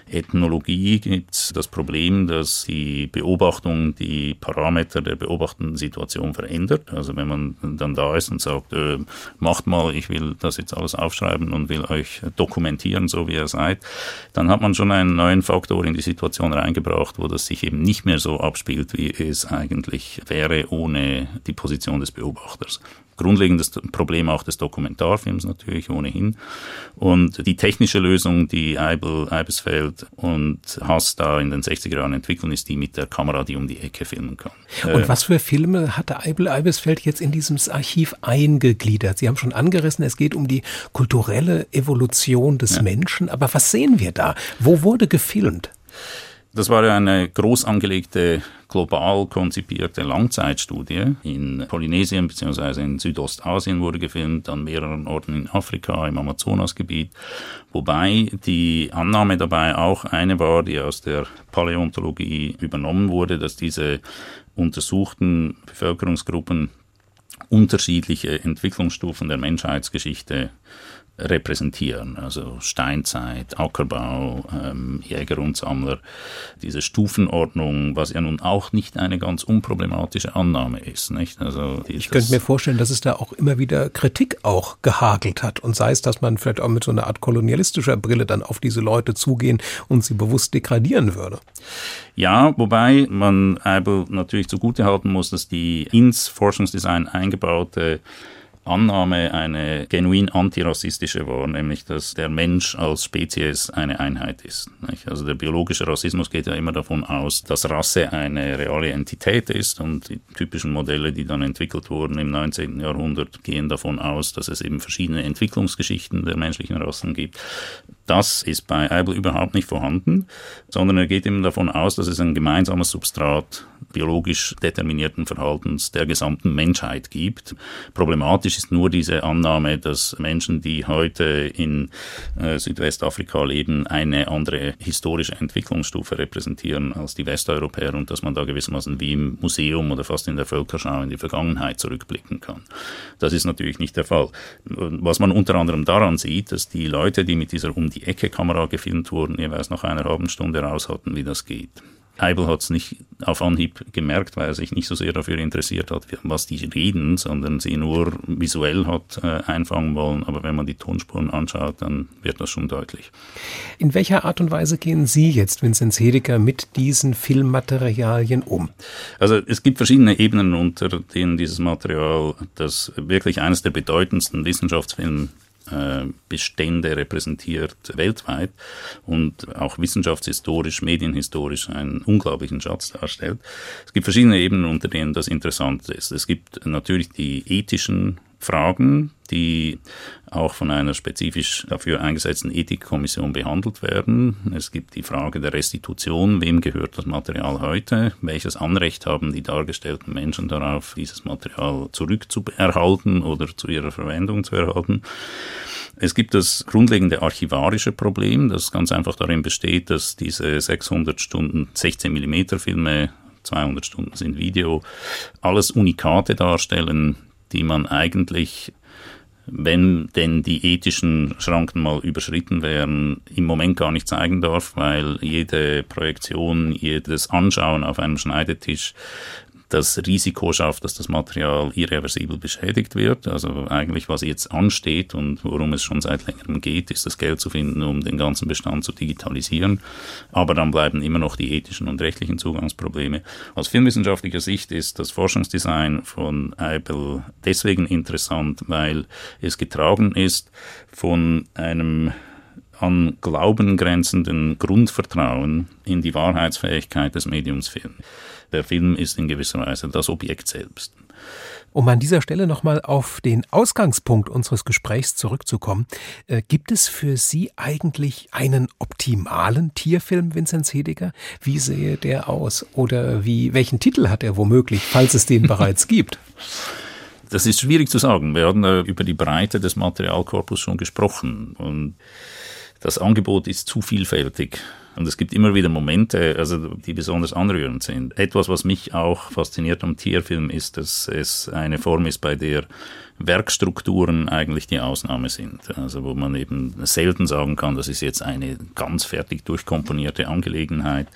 B: Ethnologie gibt es das Problem, dass die Beobachtung die Parameter der beobachtenden Situation verändert. Also wenn man dann da ist und sagt, äh, macht mal, ich will das jetzt alles aufschreiben und will euch dokumentieren, so wie ihr seid, dann hat man schon einen neuen Faktor in die Situation reingebracht, wo das sich eben nicht mehr so abspielt, wie es eigentlich wäre ohne die Position des Beobachters grundlegendes Problem auch des Dokumentarfilms natürlich ohnehin. Und die technische Lösung, die Eibel, Eibesfeld und Haas da in den 60er Jahren entwickeln, ist die mit der Kamera, die um die Ecke filmen kann.
A: Und äh, was für Filme hatte Eibel Eibesfeld jetzt in dieses Archiv eingegliedert? Sie haben schon angerissen, es geht um die kulturelle Evolution des ja. Menschen. Aber was sehen wir da? Wo wurde gefilmt?
B: Das war eine groß angelegte, global konzipierte Langzeitstudie. In Polynesien bzw. in Südostasien wurde gefilmt, an mehreren Orten in Afrika, im Amazonasgebiet. Wobei die Annahme dabei auch eine war, die aus der Paläontologie übernommen wurde, dass diese untersuchten Bevölkerungsgruppen unterschiedliche Entwicklungsstufen der Menschheitsgeschichte repräsentieren. Also Steinzeit, Ackerbau, ähm, Jäger und Sammler, diese Stufenordnung, was ja nun auch nicht eine ganz unproblematische Annahme ist. Nicht? Also
A: ich könnte mir vorstellen, dass es da auch immer wieder Kritik auch gehagelt hat und sei es, dass man vielleicht auch mit so einer Art kolonialistischer Brille dann auf diese Leute zugehen und sie bewusst degradieren würde.
B: Ja, wobei man Eibel natürlich zugutehalten muss, dass die ins Forschungsdesign eingebaute Annahme eine genuin antirassistische war, nämlich dass der Mensch als Spezies eine Einheit ist. Also der biologische Rassismus geht ja immer davon aus, dass Rasse eine reale Entität ist und die typischen Modelle, die dann entwickelt wurden im 19. Jahrhundert, gehen davon aus, dass es eben verschiedene Entwicklungsgeschichten der menschlichen Rassen gibt. Das ist bei Eibel überhaupt nicht vorhanden, sondern er geht eben davon aus, dass es ein gemeinsames Substrat biologisch determinierten Verhaltens der gesamten Menschheit gibt. Problematisch ist nur diese Annahme, dass Menschen, die heute in äh, Südwestafrika leben, eine andere historische Entwicklungsstufe repräsentieren als die Westeuropäer und dass man da gewissermaßen wie im Museum oder fast in der Völkerschau in die Vergangenheit zurückblicken kann. Das ist natürlich nicht der Fall. Was man unter anderem daran sieht, dass die Leute, die mit dieser um die Ecke Kamera gefilmt wurden, jeweils nach einer halben Stunde raus hatten, wie das geht. Eibel hat es nicht auf Anhieb gemerkt, weil er sich nicht so sehr dafür interessiert hat, was die reden, sondern sie nur visuell hat äh, einfangen wollen. Aber wenn man die Tonspuren anschaut, dann wird das schon deutlich.
A: In welcher Art und Weise gehen Sie jetzt, Vinzenz Hedeker, mit diesen Filmmaterialien um?
B: Also es gibt verschiedene Ebenen, unter denen dieses Material, das wirklich eines der bedeutendsten Wissenschaftsfilme Bestände repräsentiert weltweit und auch wissenschaftshistorisch, medienhistorisch einen unglaublichen Schatz darstellt. Es gibt verschiedene Ebenen, unter denen das interessant ist. Es gibt natürlich die ethischen Fragen, die auch von einer spezifisch dafür eingesetzten Ethikkommission behandelt werden. Es gibt die Frage der Restitution, wem gehört das Material heute, welches Anrecht haben die dargestellten Menschen darauf, dieses Material zurückzuerhalten oder zu ihrer Verwendung zu erhalten. Es gibt das grundlegende archivarische Problem, das ganz einfach darin besteht, dass diese 600 Stunden 16 mm Filme 200 Stunden sind Video, alles Unikate darstellen, die man eigentlich, wenn denn die ethischen Schranken mal überschritten wären, im Moment gar nicht zeigen darf, weil jede Projektion, jedes Anschauen auf einem Schneidetisch das Risiko schafft, dass das Material irreversibel beschädigt wird. Also eigentlich, was jetzt ansteht und worum es schon seit längerem geht, ist das Geld zu finden, um den ganzen Bestand zu digitalisieren. Aber dann bleiben immer noch die ethischen und rechtlichen Zugangsprobleme. Aus filmwissenschaftlicher Sicht ist das Forschungsdesign von Eibel deswegen interessant, weil es getragen ist von einem an Glauben grenzenden Grundvertrauen in die Wahrheitsfähigkeit des Mediums Film. Der Film ist in gewisser Weise das Objekt selbst.
A: Um an dieser Stelle nochmal auf den Ausgangspunkt unseres Gesprächs zurückzukommen, äh, gibt es für Sie eigentlich einen optimalen Tierfilm, Vinzenz Hediger? Wie sähe der aus? Oder wie, welchen Titel hat er womöglich, falls es den bereits gibt?
B: Das ist schwierig zu sagen. Wir haben äh, über die Breite des Materialkorpus schon gesprochen und das Angebot ist zu vielfältig. Und es gibt immer wieder Momente, also die besonders anrührend sind. Etwas, was mich auch fasziniert am Tierfilm, ist, dass es eine Form ist, bei der Werkstrukturen eigentlich die Ausnahme sind. Also wo man eben selten sagen kann, das ist jetzt eine ganz fertig durchkomponierte Angelegenheit,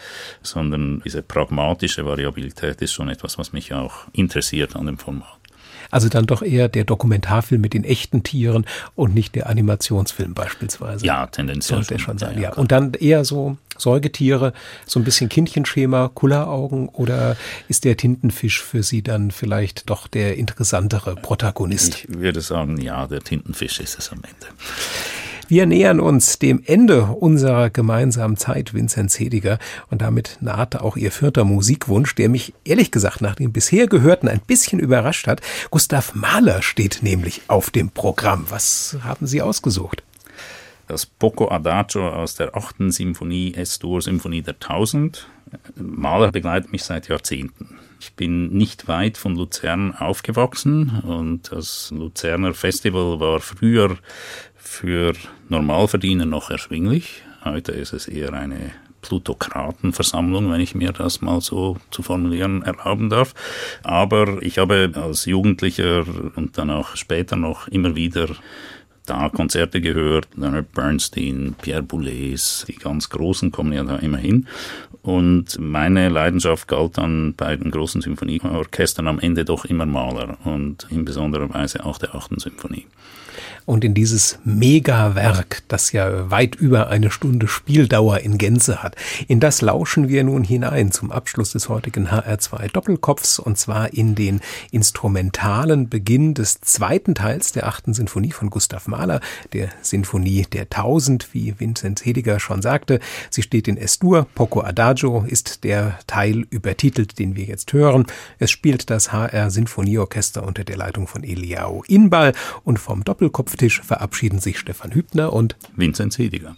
B: sondern diese pragmatische Variabilität ist schon etwas, was mich auch interessiert an dem Format.
A: Also dann doch eher der Dokumentarfilm mit den echten Tieren und nicht der Animationsfilm beispielsweise.
B: Ja, tendenziell.
A: Sollte schon sein, ja. ja. Und dann eher so Säugetiere, so ein bisschen Kindchenschema, Kulleraugen oder ist der Tintenfisch für Sie dann vielleicht doch der interessantere Protagonist?
B: Ich würde sagen, ja, der Tintenfisch ist es am Ende.
A: Wir nähern uns dem Ende unserer gemeinsamen Zeit, Vinzenz Hediger, und damit nahte auch Ihr vierter Musikwunsch, der mich ehrlich gesagt nach dem bisher Gehörten ein bisschen überrascht hat. Gustav Mahler steht nämlich auf dem Programm. Was haben Sie ausgesucht?
B: Das Poco Adagio aus der achten Symphonie, S-Dur Symphonie der Tausend. Mahler begleitet mich seit Jahrzehnten. Ich bin nicht weit von Luzern aufgewachsen und das Luzerner Festival war früher für Normalverdiener noch erschwinglich. Heute ist es eher eine Plutokratenversammlung, wenn ich mir das mal so zu formulieren erlauben darf. Aber ich habe als Jugendlicher und dann auch später noch immer wieder da Konzerte gehört, Leonard Bernstein, Pierre Boulez, die ganz Großen kommen ja da immer hin. Und meine Leidenschaft galt dann bei den großen Symphonieorchestern am Ende doch immer Maler und in besonderer Weise auch der achten Symphonie
A: und in dieses Megawerk, das ja weit über eine Stunde Spieldauer in Gänze hat. In das lauschen wir nun hinein zum Abschluss des heutigen HR2 Doppelkopfs und zwar in den instrumentalen Beginn des zweiten Teils der achten Sinfonie von Gustav Mahler, der Sinfonie der Tausend, wie Vinzenz Hediger schon sagte. Sie steht in S-Dur, Poco Adagio ist der Teil übertitelt, den wir jetzt hören. Es spielt das HR Sinfonieorchester unter der Leitung von Eliao Inbal und vom Doppelkopf Kopftisch verabschieden sich Stefan Hübner und
B: Vinzenz Hediger.